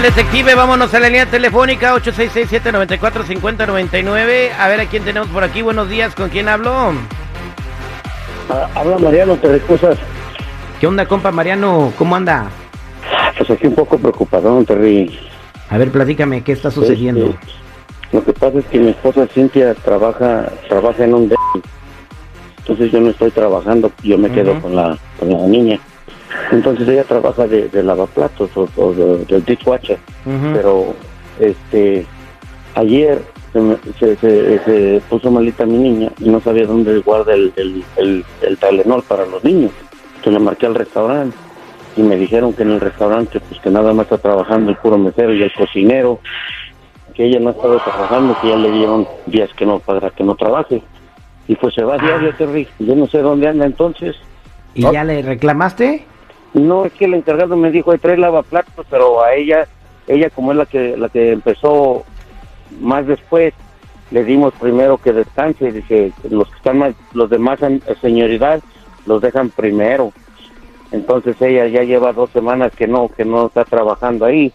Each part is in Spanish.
detective. Vámonos a la línea telefónica 866-794-5099. A ver a quién tenemos por aquí. Buenos días. ¿Con quién hablo? Ah, habla Mariano, te recusas. ¿Qué onda, compa Mariano? ¿Cómo anda? Pues aquí un poco preocupado, Terry. A ver, platícame, ¿qué está sucediendo? Este, lo que pasa es que mi esposa Cintia trabaja trabaja en un de entonces yo no estoy trabajando, yo me quedo con la con la niña. Entonces ella trabaja de, de lavaplatos o, o de, del dishwasher, Ujú. pero este ayer se, me- se, se- se puso malita mi niña y no sabía dónde guarda el, el, el, el Tylenol para los niños. Entonces le marqué al restaurante y me dijeron que en el restaurante pues que nada más está trabajando el puro mesero y el cocinero, que ella no ha estado trabajando, que ya le dieron días que no para que no trabaje. Y pues se va diario, Terry. Yo no sé dónde anda entonces. ¿Y ya le reclamaste? No, es que el encargado me dijo, trae lavaplatos, pero a ella, ella como es la que la que empezó más después, le dimos primero que descanse, dice, los que están más, los demás en señoridad, los dejan primero. Entonces ella ya lleva dos semanas que no, que no está trabajando ahí,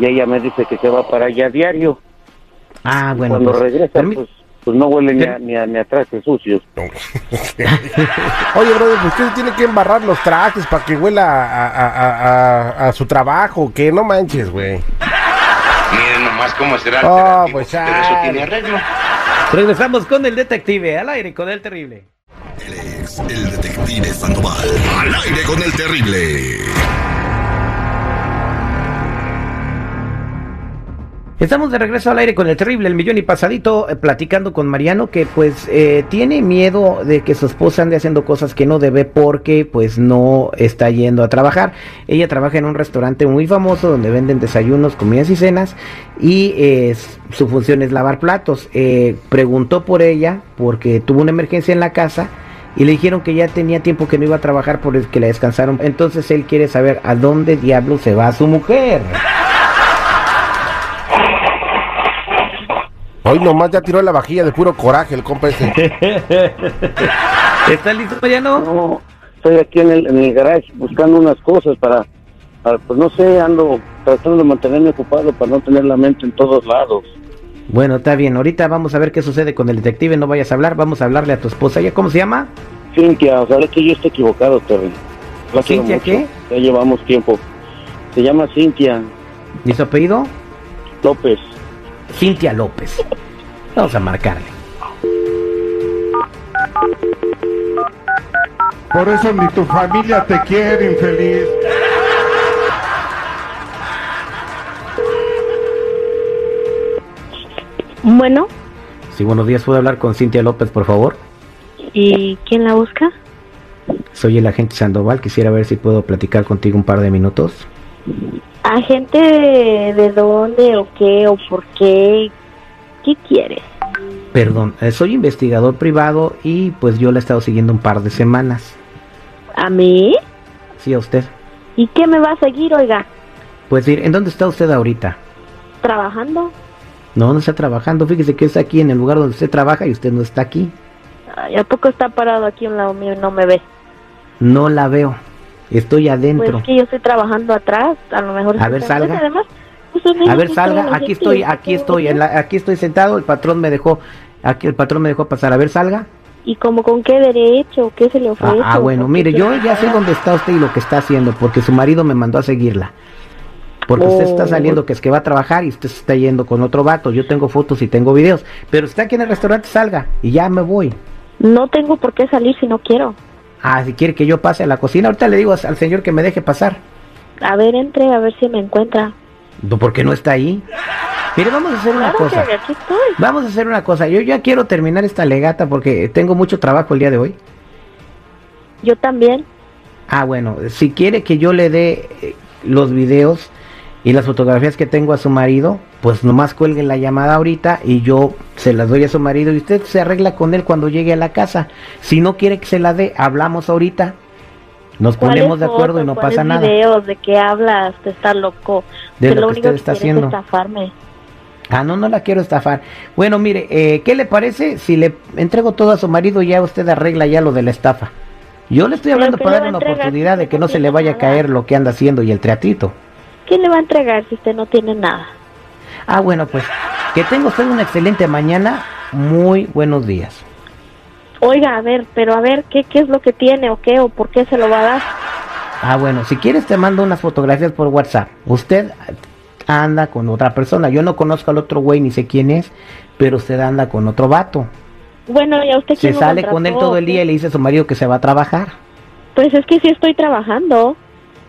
y ella me dice que se va para allá diario. Ah, bueno. Cuando pues, regresa, pues, pues no huele ni a, ni a, ni a trastes sucios. Oye, brother, pues usted tiene que embarrar los trajes para que huela a, a- a- a- a su trabajo, que no manches, güey. Miren nomás cómo será el Oh, operativo, pues, pero eso tiene arreglo. Regresamos con el detective al aire con el terrible. Él es el detective Sandoval. Al aire con el terrible. Estamos de regreso al aire con el terrible, el millón y pasadito, eh, platicando con Mariano que pues eh, tiene miedo de que su esposa ande haciendo cosas que no debe porque pues no está yendo a trabajar. Ella trabaja en un restaurante muy famoso donde venden desayunos, comidas y cenas y eh, su función es lavar platos. Eh, preguntó por ella porque tuvo una emergencia en la casa y le dijeron que ya tenía tiempo que no iba a trabajar por el que la descansaron. Entonces él quiere saber a dónde diablo se va su mujer. Hoy nomás ya tiró la vajilla de puro coraje el compa ese. ¿Estás listo, Mariano? No, estoy aquí en el, en el garage buscando unas cosas para, para, pues no sé, ando tratando de mantenerme ocupado para no tener la mente en todos lados. Bueno, está bien. Ahorita vamos a ver qué sucede con el detective. No vayas a hablar. Vamos a hablarle a tu esposa. ¿Ya cómo se llama? Cintia, ojalá que yo esté equivocado, Terry. La quiero ¿Cintia mucho. qué? Ya llevamos tiempo. Se llama Cintia ¿Y su apellido? López. Cintia López. Vamos a marcarle. Por eso ni tu familia te quiere, infeliz. Bueno, Sí, buenos días. ¿Puedo hablar con Cintia López, por favor? ¿y quién la busca? Soy el agente Sandoval. Quisiera ver si puedo platicar contigo un par de minutos. ¿Agente de dónde o qué o por qué? ¿Qué quieres? Perdón, eh, soy investigador privado y pues yo la he estado siguiendo un par de semanas. ¿A mí? Sí, a usted. ¿Y qué me va a seguir, oiga? Pues decir, ¿en dónde está usted ahorita? ¿Trabajando? No, no está trabajando. Fíjese que está aquí en el lugar donde usted trabaja y usted no está aquí. Ay, ¿A poco está parado aquí a un lado mío y no me ve? No la veo. Estoy adentro. Pues que yo estoy trabajando atrás, a lo mejor... A ver, salga. Además, pues, es A ver, salga, aquí estoy, aquí estoy, en la- aquí estoy sentado, el patrón me dejó, aquí el patrón me dejó pasar, a ver, salga. ¿Y como con qué derecho? ¿Qué se le Ah, ofrece? ah, bueno, ¿Por qué mire, yo ya sé dónde está usted y lo que está haciendo, porque su marido me mandó a seguirla. Porque usted está Oh. saliendo que es que va a trabajar y usted se está yendo con otro vato, yo tengo fotos y tengo videos, pero está aquí en el restaurante, salga, y ya me voy. No tengo por qué salir si no quiero. Ah, si quiere que yo pase a la cocina, ahorita le digo al señor que me deje pasar. A ver, entre, a ver si me encuentra. ¿Por qué no está ahí? Mire, vamos a hacer una Claro cosa. que aquí estoy. Vamos a hacer una cosa. Yo ya quiero terminar esta legata porque tengo mucho trabajo el día de hoy. Yo también. Ah, bueno, si quiere que yo le dé eh, los videos y las fotografías que tengo a su marido, pues nomás cuelgue la llamada ahorita y yo se las doy a su marido y usted se arregla con él cuando llegue a la casa. Si no quiere que se la dé, hablamos ahorita. Nos ¿Cuáles ponemos de acuerdo y no pasa ¿Cuáles nada. videos? ¿De qué hablas? Te está loco. De Que lo que único usted está es haciendo. estafarme. Ah, no, no la quiero estafar. Bueno, mire, eh, ¿qué le parece si le entrego todo a su marido y ya usted arregla ya lo de la estafa? Yo le estoy ¿Pero hablando para le darle una oportunidad de que no se le vaya a caer lo que anda haciendo y el teatrito. ¿Quién le va a entregar si usted no tiene nada? Ah, bueno, pues que tenga usted una excelente mañana. Muy buenos días. Oiga, a ver, pero a ver, ¿qué, qué es lo que tiene o qué o por qué se lo va a dar? Ah, bueno, si quieres te mando unas fotografías por WhatsApp. Usted anda con otra persona. Yo no conozco al otro güey ni sé quién es, pero usted anda con otro vato. Bueno, ¿y a usted Se sale con él todo el día y le dice a su marido que se va a trabajar. Pues es que sí estoy trabajando.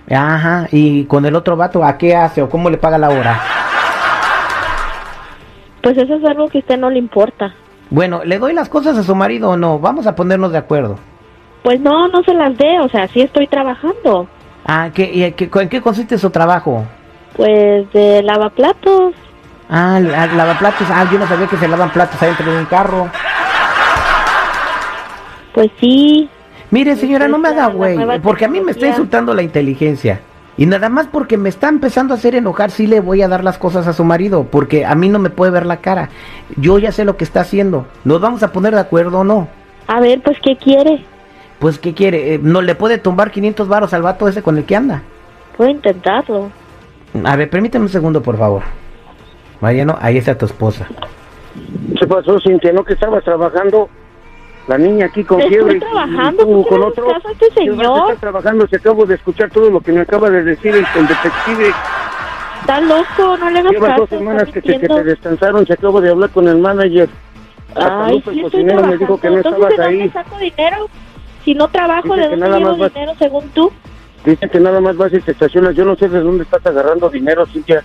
Ajá, y con el otro vato, ¿a qué hace o cómo le paga la hora? Pues eso es algo que a usted no le importa. Bueno, ¿le doy las cosas a su marido o no? Vamos a ponernos de acuerdo. Pues no, no se las dé, o sea, sí estoy trabajando. Ah, ¿qué, y, qué- ¿en qué consiste su trabajo? Pues de lavaplatos. Ah, la- lavaplatos. Ah, yo no sabía que se lavan platos adentro de un carro. Pues sí. Mire, señora, no me haga güey, porque a mí me está insultando la inteligencia. Y nada más porque me está empezando a hacer enojar, sí le voy a dar las cosas a su marido, porque a mí no me puede ver la cara. Yo ya sé lo que está haciendo. ¿Nos vamos a poner de acuerdo o no? A ver, pues, ¿qué quiere? Pues, ¿qué quiere? Eh, ¿No le puede tumbar 500 varos al vato ese con el que anda? Puedo intentarlo. A ver, permíteme un segundo, por favor. Mariano, ahí está tu esposa. ¿Qué pasó, Cintia? ¿No que estabas trabajando? La niña aquí con fiebre. y- trabajando, y tú ¿por qué con otro. caso a este ¿Qué vas a señor? estar trabajando? Se acabo de escuchar todo lo que me acaba de decir el, el detective. Está loco, no le hagas Llevas caso. dos semanas está que te, que te descansaron. Se acabo de hablar con el manager. Hasta Ay, Lupe, sí estoy cocinero, me dijo que no Entonces, estabas ¿de dónde ahí. saco dinero? Si no trabajo, Dice ¿de dónde llevo vas- dinero según tú? Dicen que nada más vas y te estacionas. Yo no sé de dónde estás agarrando dinero, Cintia.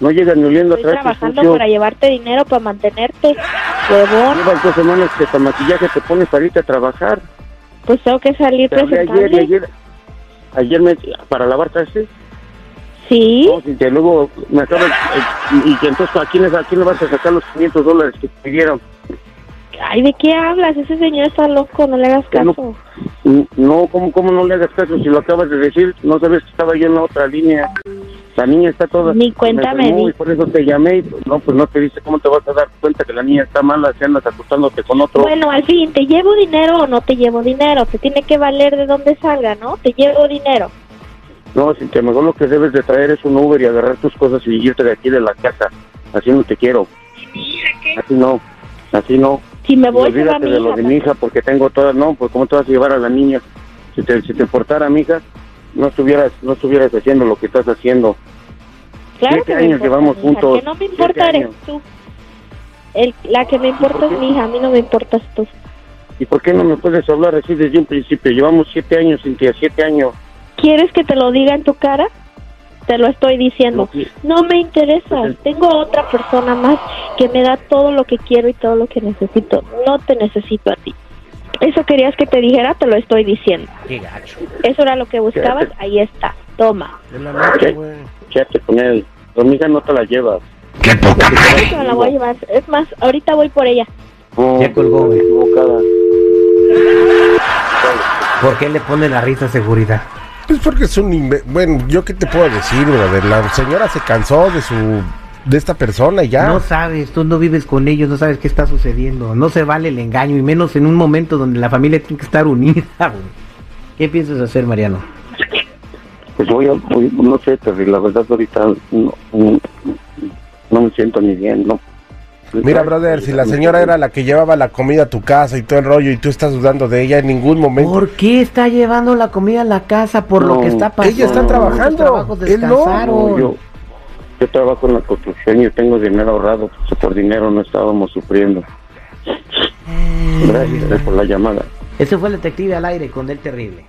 No llegas ni oliendo Estoy atrás. trabajando para llevarte dinero, para mantenerte. Huevón, Llevas dos semanas que hasta maquillaje te pones para irte a trabajar. pues tengo que salir hablé ayer y presentable. ayer. Ayer me, para lavar trastes. Sí, No, Cintia, luego me acabas. eh, y que entonces, ¿a quién, ¿a quién le vas a sacar los 500 dólares que te pidieron? ay, ¿de qué hablas? Ese señor está loco, no le hagas Que no- caso. No, ¿cómo, ¿cómo no le hagas caso si lo acabas de decir? No sabes que estaba yo en la otra línea. La niña está toda... Ni cuenta me me enfermó di. y por eso te llamé. y, no, pues no te dice cómo te vas a dar cuenta que la niña está mala si andas acostándote con otro. Bueno, al fin, ¿te llevo dinero o no te llevo dinero? Te tiene que valer de dónde salga, ¿no? Te llevo dinero. No, si te mejor lo que debes de traer es un Uber y agarrar tus cosas y irte de aquí de la casa. Así no te quiero. Así no. Así no. Si me Y voy, se va olvídate mi de lo hija. de mi hija porque tengo todas, no, pues cómo te vas a llevar a la niña. Si te, si te portara mi hija, no estuvieras, no estuvieras haciendo lo que estás haciendo. Claro siete que años importa llevamos juntos, Que no me importa eres tú. El, la que me importa es mi hija, a mí no me importas tú. ¿Y por qué no me puedes hablar así desde un principio? Llevamos siete años, Cintia, siete años. ¿Quieres que te lo diga en tu cara? Te lo estoy diciendo. No me interesa. Pues, Tengo otra persona más que me da todo lo que quiero y todo lo que necesito. No te necesito a ti. Eso querías que te dijera, te lo estoy diciendo. Qué gacho. Eso era lo que buscabas, ahí está. Toma. Es la noche, ¿Qué? güey. Quédate con él. Tu hija no te la llevas. ¡Qué poca Ahorita me la voy a llevar. Es más, ahorita voy por ella. No, Ya colgó, güey. ¿Por qué le pone la risa a seguridad? Pues porque es un... inve- Bueno, ¿yo qué te puedo decir, brother? La señora se cansó de su... De esta persona y ya. No sabes, tú no vives con ellos, no sabes qué está sucediendo. No se vale el engaño, y menos en un momento donde la familia tiene que estar unida. güey. ¿Qué piensas hacer, Mariano? Pues voy a, voy- no sé, Terry, la verdad ahorita no, no, no me siento ni bien, ¿no? Mira, brother, si la señora era la que llevaba la comida a tu casa y todo el rollo y tú estás dudando de ella en ningún momento. ¿Por qué está llevando la comida a la casa por lo que está pasando? ella está trabajando, Los trabajos él no. descansaron. No, yo, yo trabajo en la construcción y tengo dinero ahorrado, pues, por dinero no estábamos sufriendo. Gracias eh, por la llamada. Ese fue el detective al aire con el terrible.